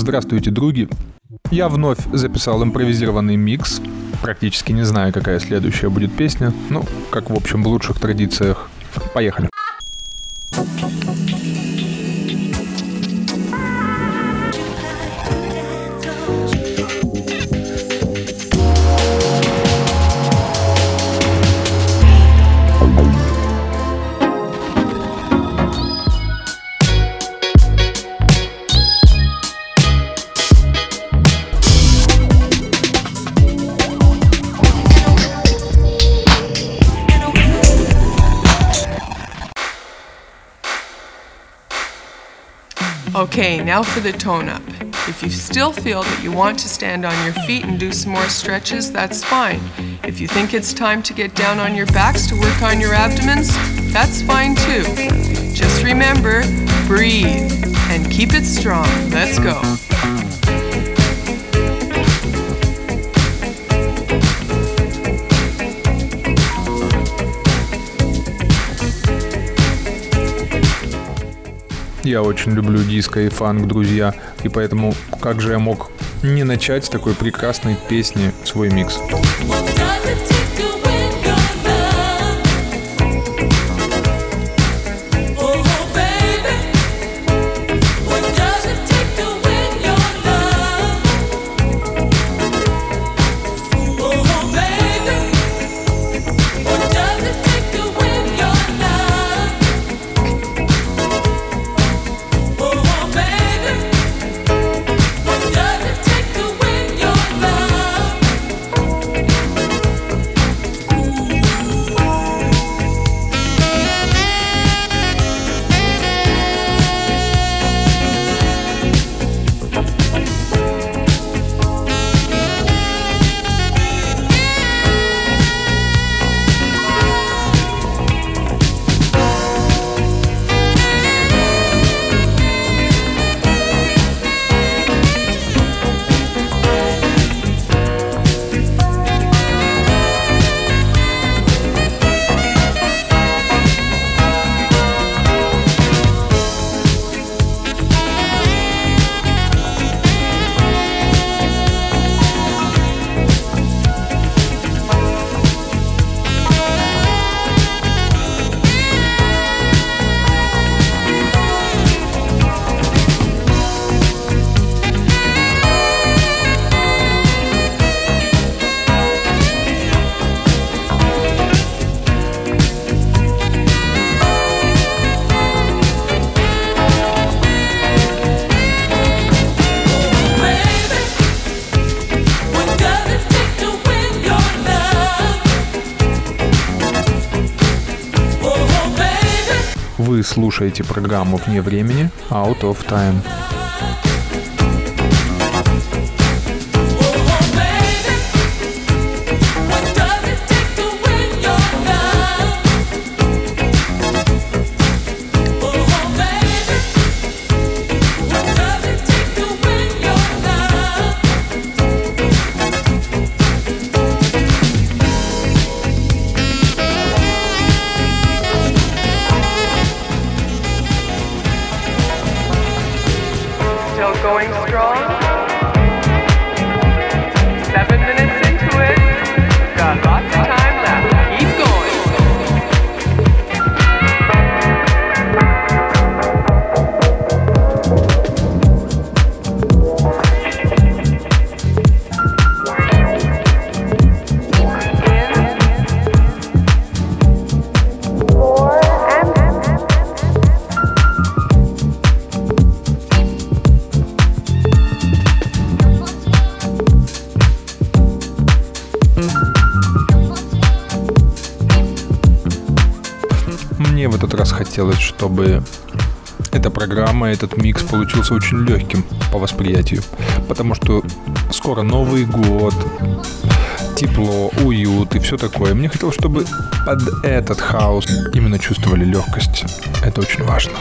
Здравствуйте, други! Я вновь записал импровизированный микс. Практически не знаю, какая следующая будет песня. Ну, как в общем в лучших традициях. Поехали. Now for the tone up. If you still feel that you want to stand on your feet and do some more stretches, that's fine. If you think it's time to get down on your backs to work on your abdomens, that's fine too. Just remember, breathe and keep it strong. Let's go. Я очень люблю диско и фанк, друзья, и поэтому как же я мог не начать с такой прекрасной песни свой микс? Вы слушаете программу «Вне времени» Out of Time. Чтобы эта программа, этот микс получился очень легким по восприятию. Потому что скоро Новый год, тепло, уют и все такое. Мне хотелось, чтобы под этот хаос именно чувствовали легкость. Это очень важно.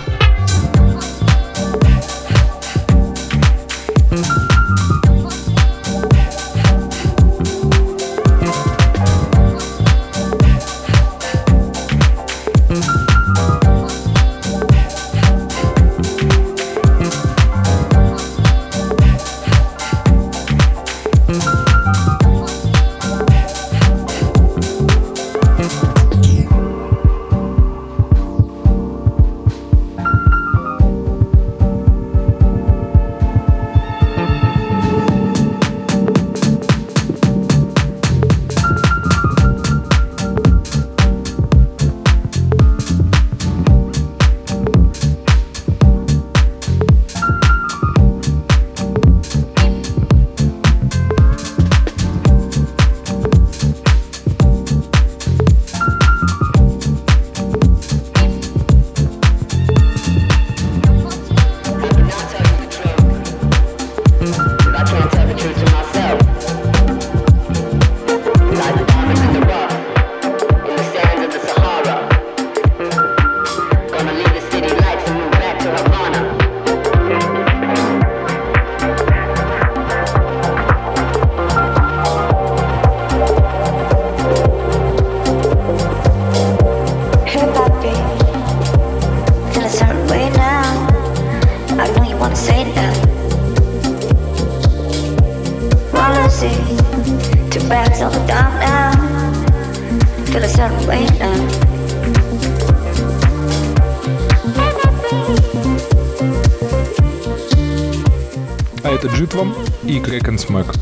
Это Джит вам и and Smack.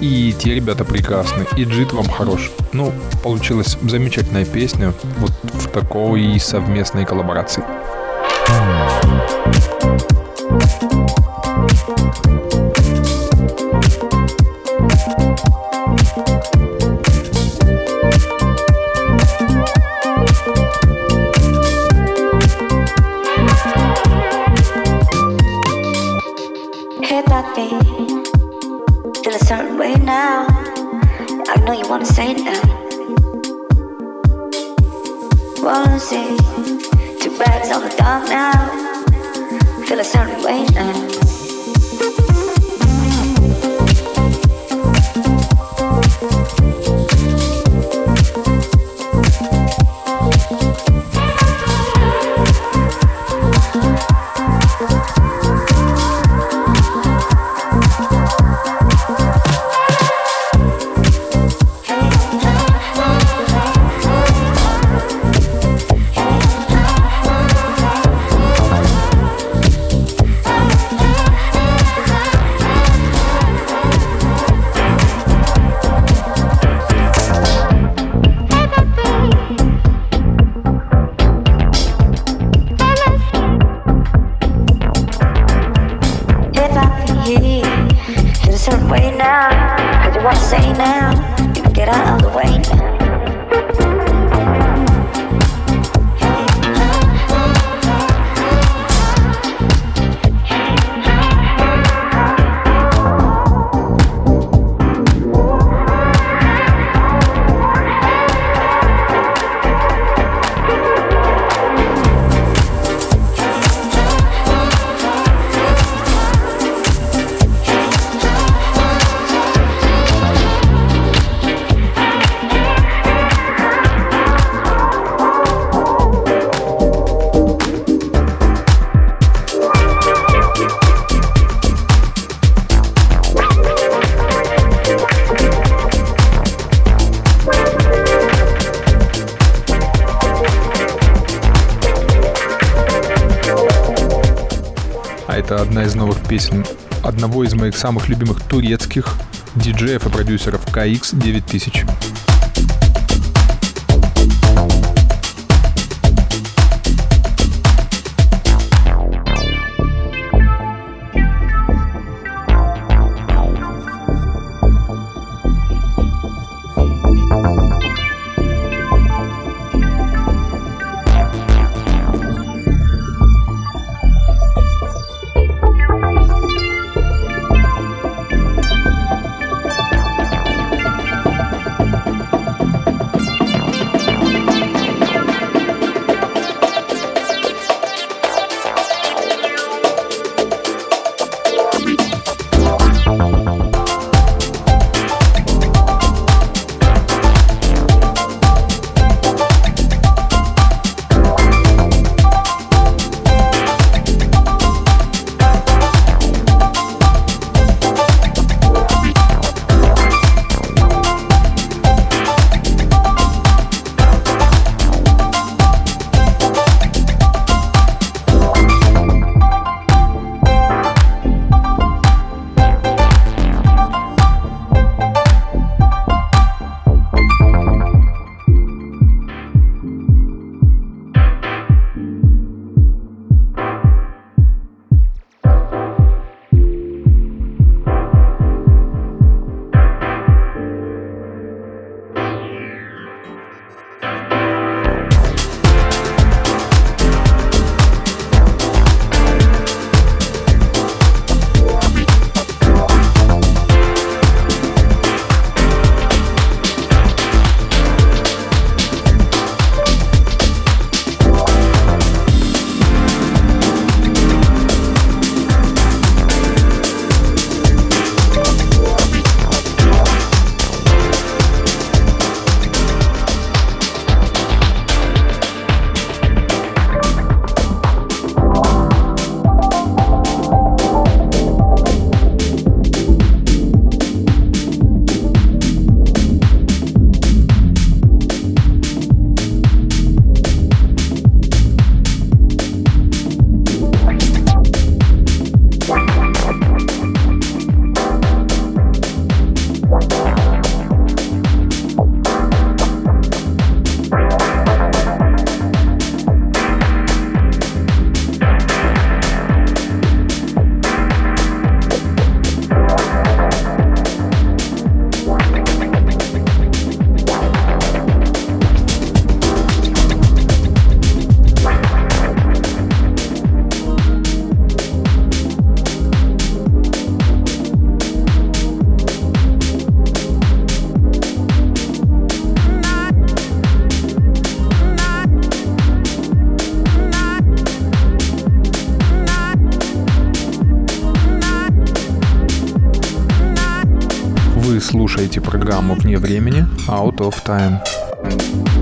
И те ребята прекрасны, и Джит вам хорош. Ну, получилась замечательная песня вот в такой совместной коллаборации. Hey, моих самых любимых турецких диджеев и продюсеров KX 9000. Вы слушаете программу «Вне времени» Out of Time.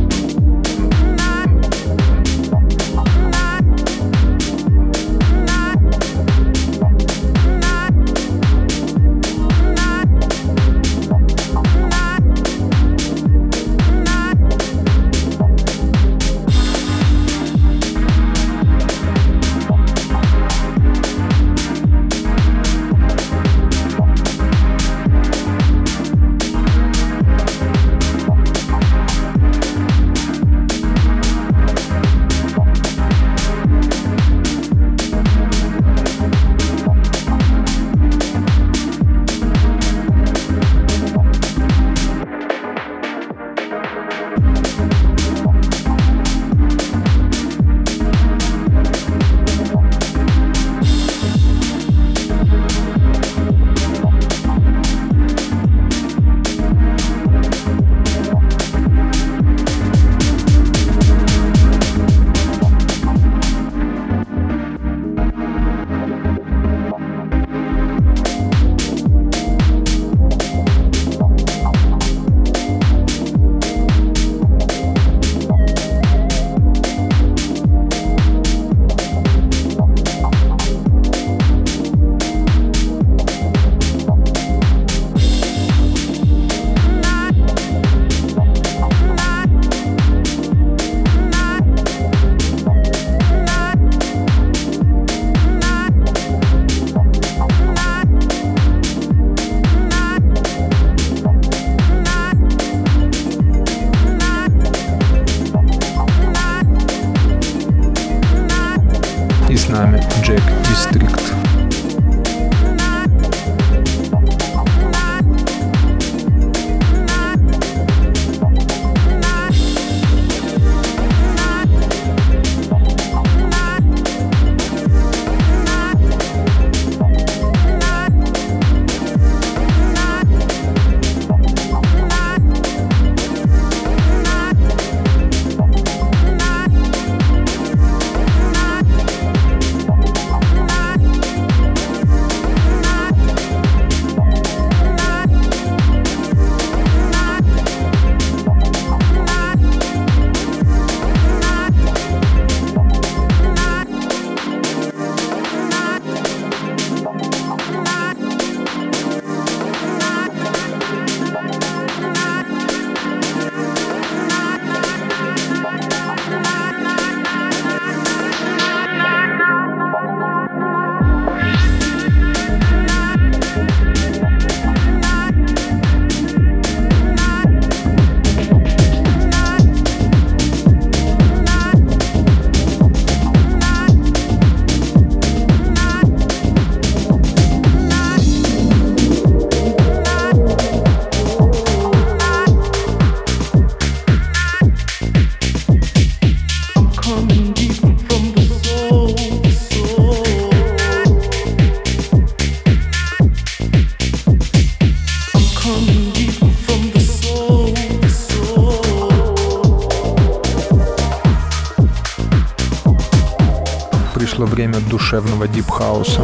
Душевного дипхауса.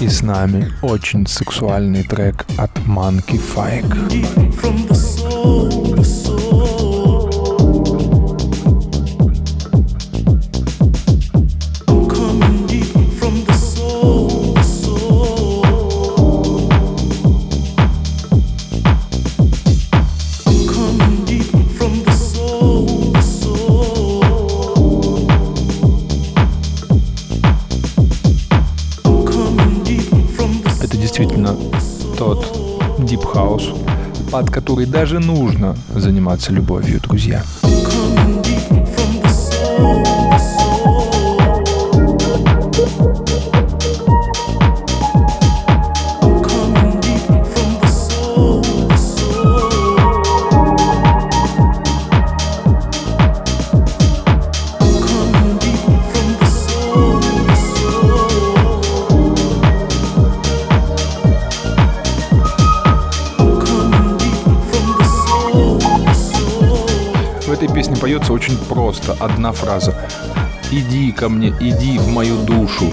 И с нами очень сексуальный трек от Monkey Fike. Который даже нужно заниматься любовью, друзья. формируется очень просто. Одна фраза. «Иди ко мне, иди в мою душу».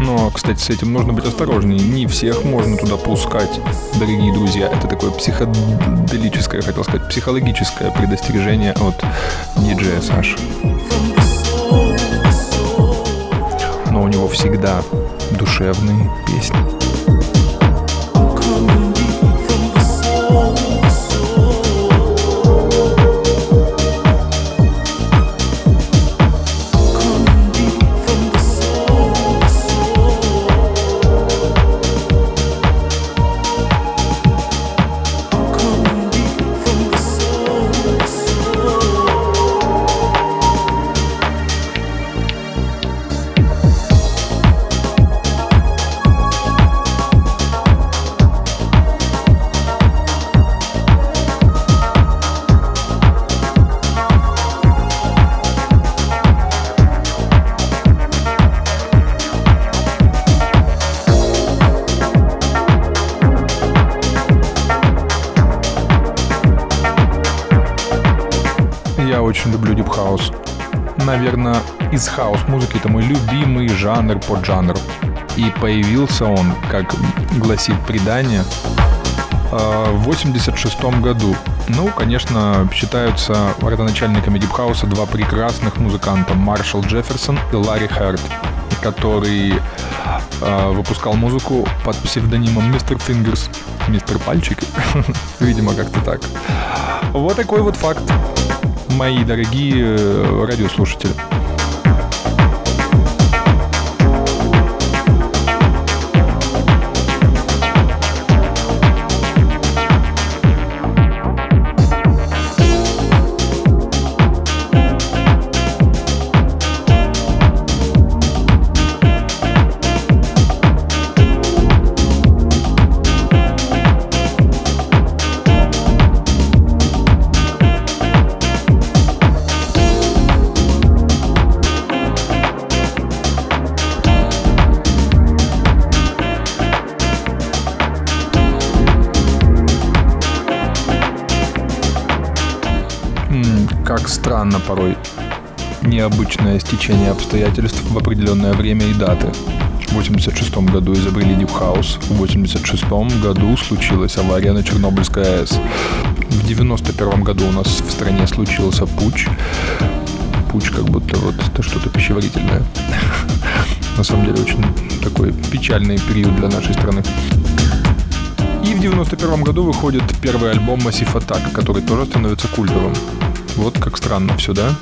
Но, кстати, с этим нужно быть осторожнее. Не всех можно туда пускать, дорогие друзья. Это такое психоделическое, хотел сказать, психологическое предостережение от диджея Саши. Но у него всегда душевные песни. Наверное, из хаус-музыки это мой любимый жанр, поджанр. И появился он, как гласит предание, э, в 86 году. Ну, конечно, считаются родоначальниками дип-хауса два прекрасных музыканта, Маршал Джефферсон и Ларри Херд, который э, выпускал музыку под псевдонимом Mister Fingers, Мистер Пальчик, видимо, как-то так. Вот такой вот факт мои дорогие э, радиослушатели. Порой необычное стечение обстоятельств в определенное время и даты. В 86 году изобрели House, в 86 году случилась авария на Чернобыльской АЭС. В 91 году у нас в стране случился путь. Путь как будто вот это что-то пищеварительное. На самом деле очень такой печальный период для нашей страны. И в 91 году выходит первый альбом Massive Attack, который тоже становится культовым. Вот как странно все, да?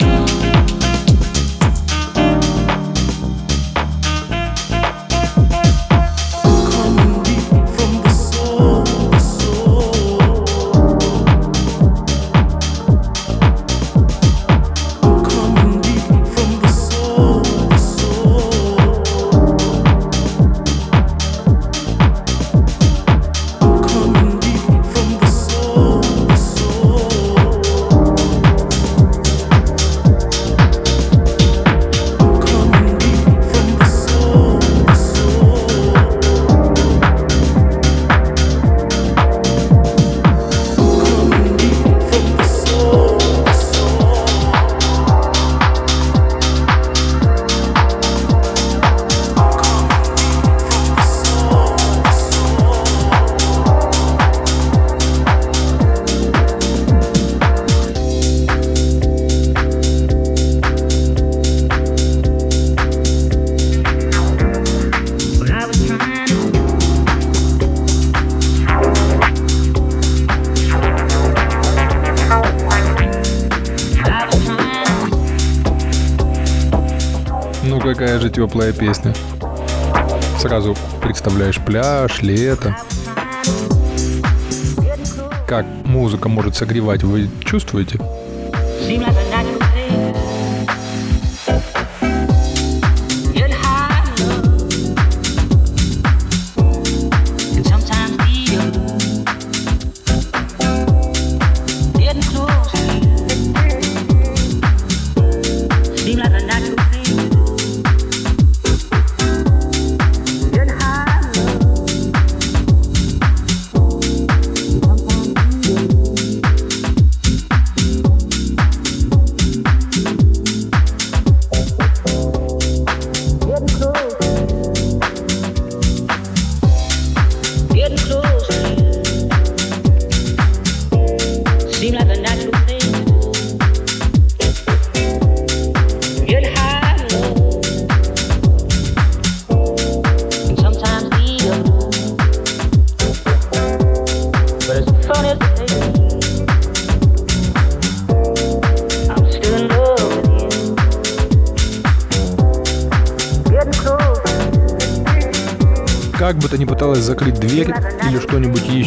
Какая же теплая песня. Сразу представляешь пляж, лето. Как музыка может согревать, вы чувствуете?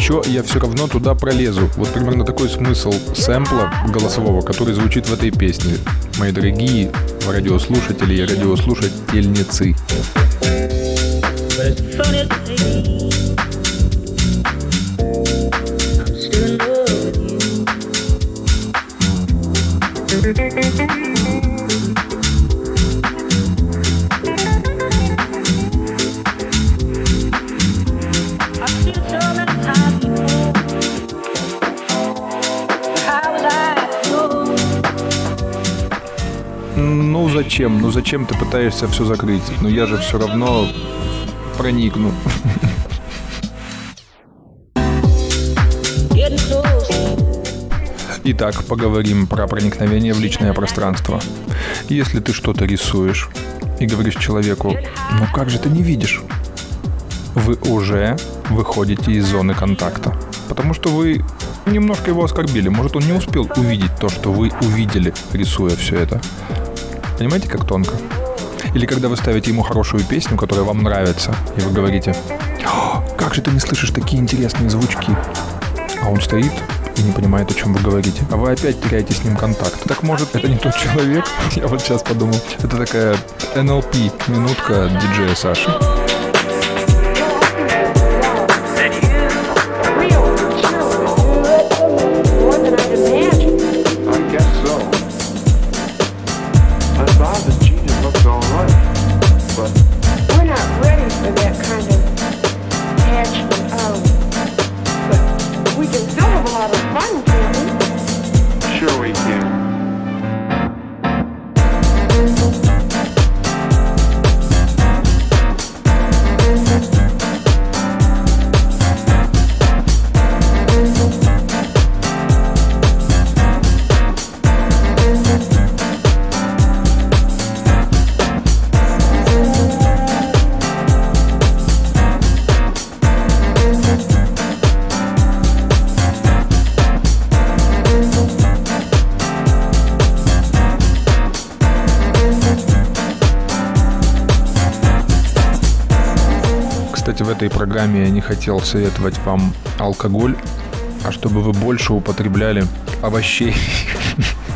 Еще, я все равно туда пролезу. Вот примерно такой смысл сэмпла голосового, который звучит в этой песне. Мои дорогие радиослушатели и радиослушательницы. Ну зачем? Ну зачем ты пытаешься все закрыть? Ну я же все равно проникну. Итак, поговорим про проникновение в личное пространство. Если ты что-то рисуешь и говоришь человеку, ну как же ты не видишь? Вы уже выходите из зоны контакта. Потому что вы немножко его оскорбили. Может, он не успел увидеть то, что вы увидели, рисуя все это. Понимаете, как тонко? Или когда вы ставите ему хорошую песню, которая вам нравится, и вы говорите, как же ты не слышишь такие интересные звучки? А он стоит и не понимает, о чем вы говорите. А вы опять теряете с ним контакт. Так может, это не тот человек? Я вот сейчас подумал. Это такая NLP, минутка диджея Саши. Программе я не хотел советовать вам алкоголь, а чтобы вы больше употребляли овощей,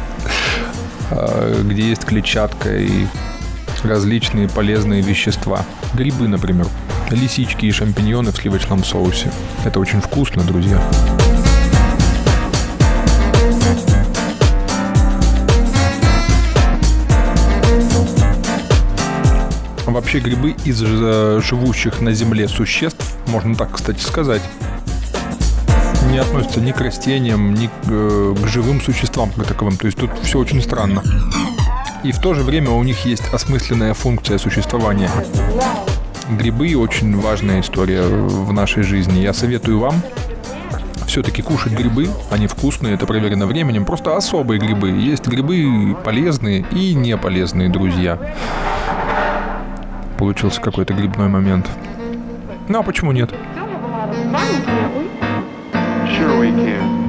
а, где есть клетчатка и различные полезные вещества. Грибы, например. Лисички и шампиньоны в сливочном соусе. Это очень вкусно, друзья. Вообще грибы из э, живущих на земле существ, можно так, кстати, сказать, не относятся ни к растениям, ни к, э, к живым существам как таковым. То есть тут все очень странно. И в то же время у них есть осмысленная функция существования. Грибы очень важная история в нашей жизни. Я советую вам все-таки кушать грибы. Они вкусные, это проверено временем. Просто особые грибы. Есть грибы полезные и не полезные, друзья. Получился какой-то грибной момент. Ну а почему нет? Sure we can.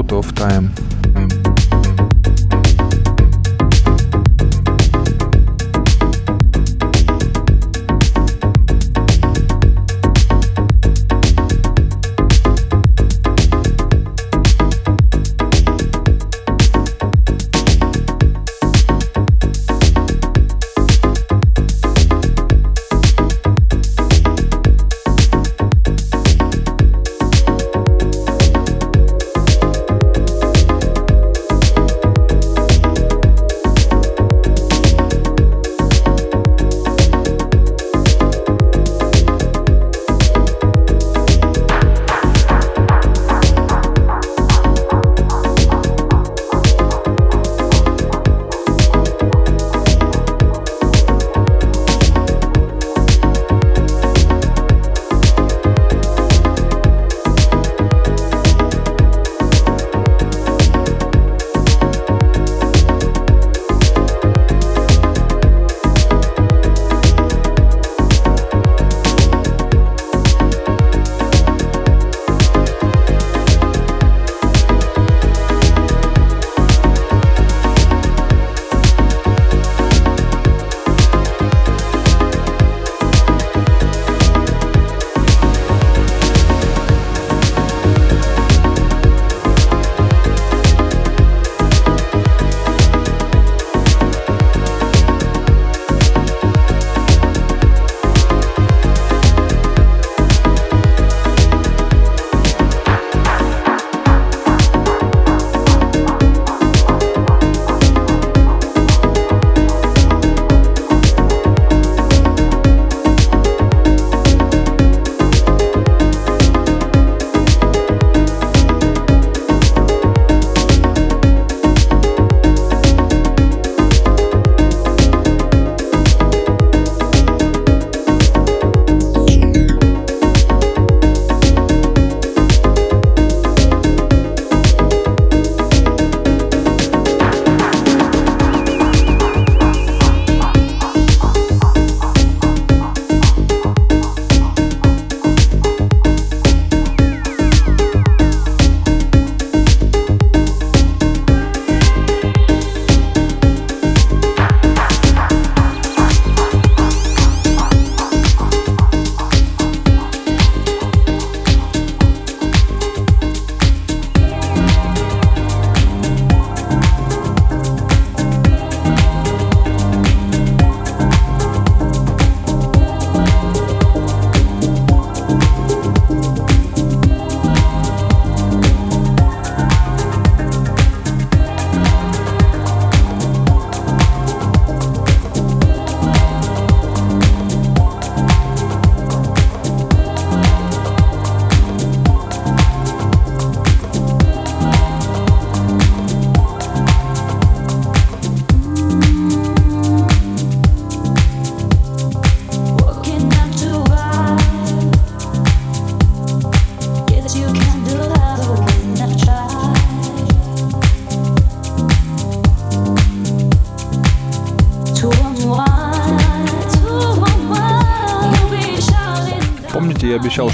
Out of Time.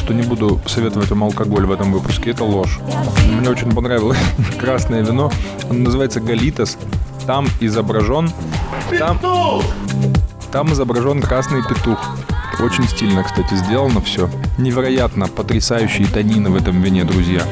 Что не буду советовать вам алкоголь в этом выпуске. Это ложь. Мне очень понравилось красное вино. Оно называется Галитас. Там изображен... Там, там изображен красный петух. Очень стильно, кстати, сделано все. Невероятно потрясающие тонины в этом вине, друзья.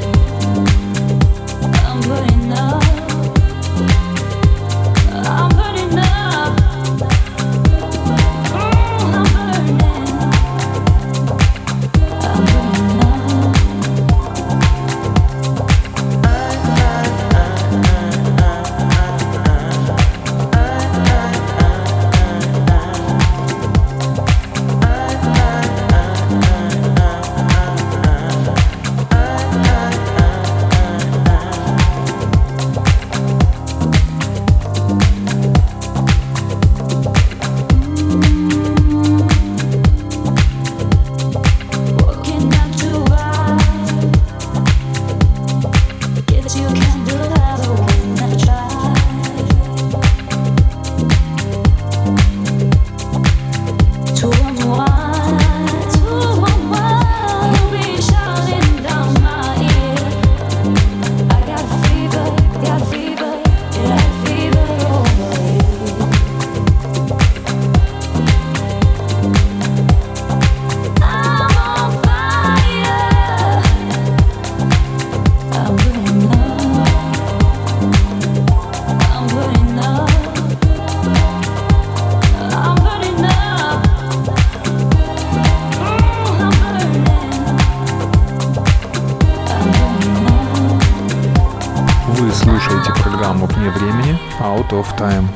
Of Time.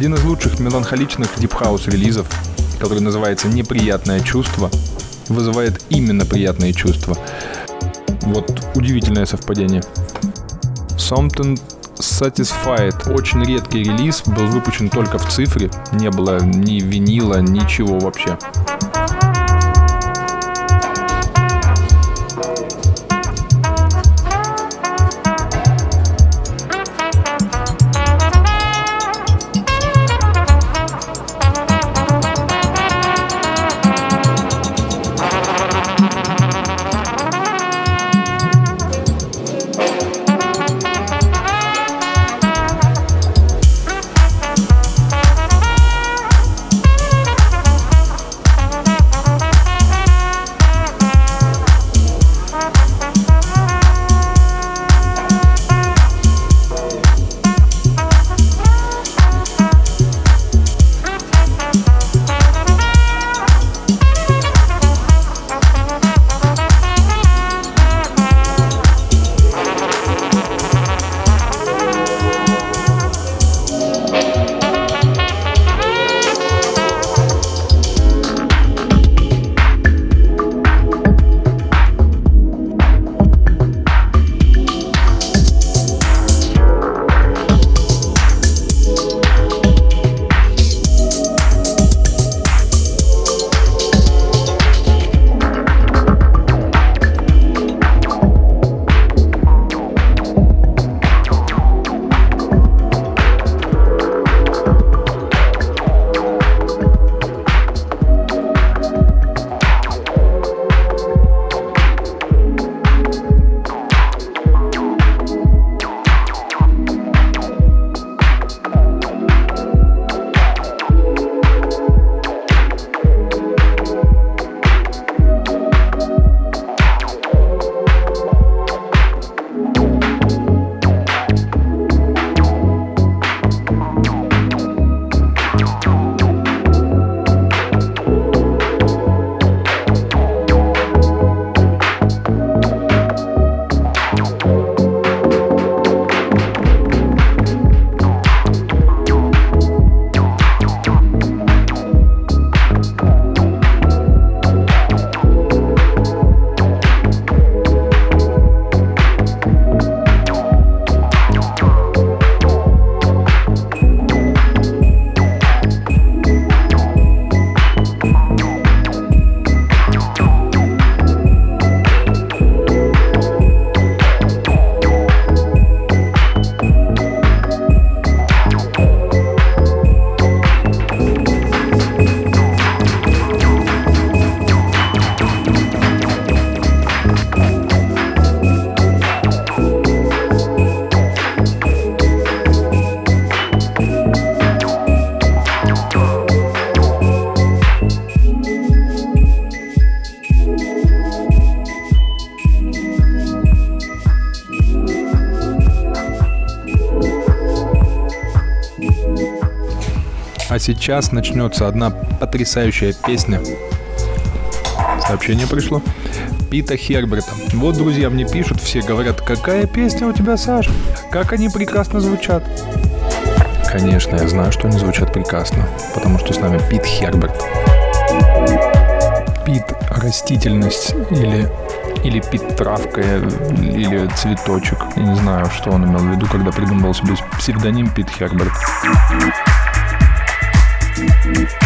Один из лучших меланхоличных дип-хаус релизов, который называется «Неприятное чувство», вызывает именно приятные чувства. Вот удивительное совпадение. Something Satisfied. Очень редкий релиз, был выпущен только в цифре, не было ни винила, ничего вообще. Сейчас начнется одна потрясающая песня. Сообщение пришло. Пита Херберта. Вот друзья мне пишут, все говорят, какая песня у тебя, Саш? Как они прекрасно звучат. Конечно, я знаю, что они звучат прекрасно, потому что с нами Пит Херберт. Пит – растительность или, или пит травка, или цветочек. Я не знаю, что он имел в виду, когда придумывал себе псевдоним Пит Херберт. Вы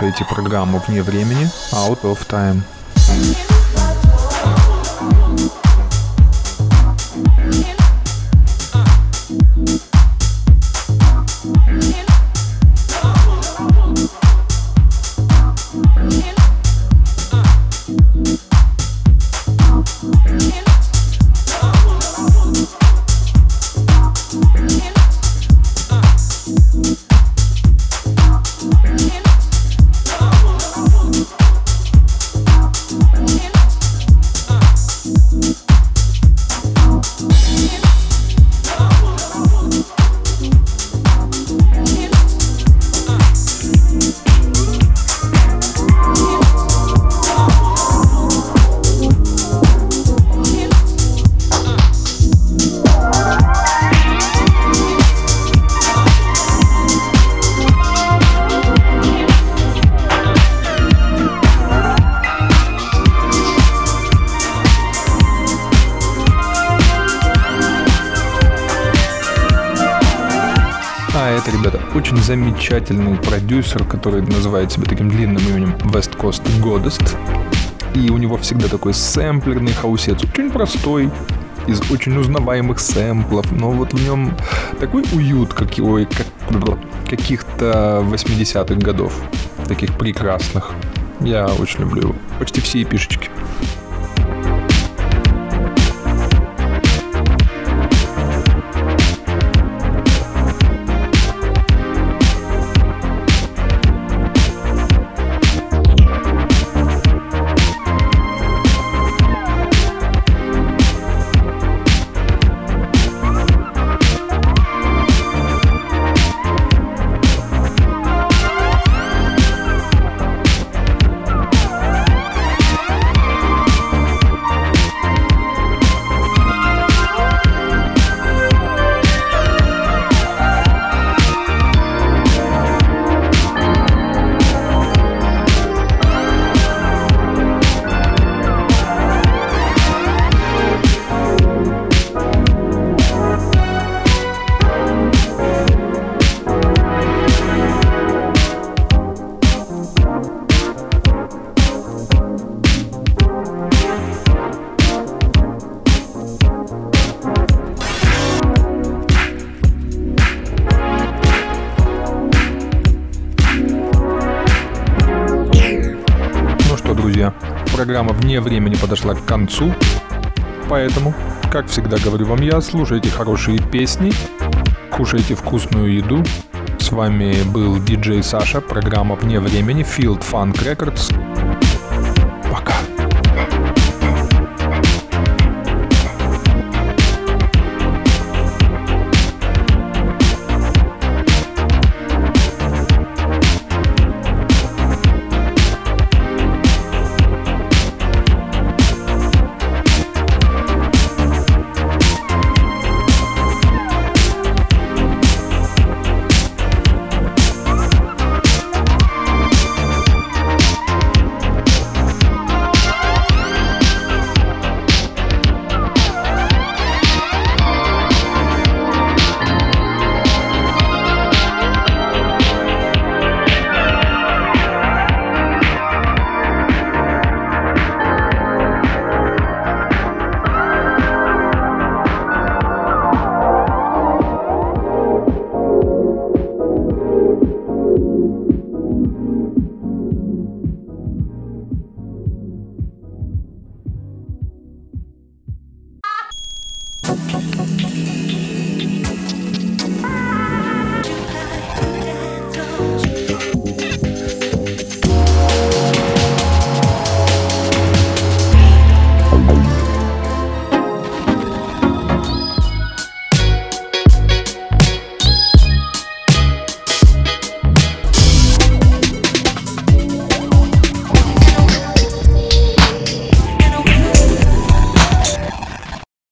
слушаете программу «Вне времени» Out of Time. Замечательный продюсер, который называет себя таким длинным именем West Coast Goddess. И у него всегда такой сэмплерный хаусец, очень простой, из очень узнаваемых сэмплов, но вот в нем такой уют, как его, как, каких-то 80-х годов, таких прекрасных. Я очень люблю его. Почти все эпишечки. «Вне времени» подошла к концу. Поэтому, как всегда говорю вам я, слушайте хорошие песни, кушайте вкусную еду. С вами был диджей Саша, программа «Вне времени», Field Funk Records.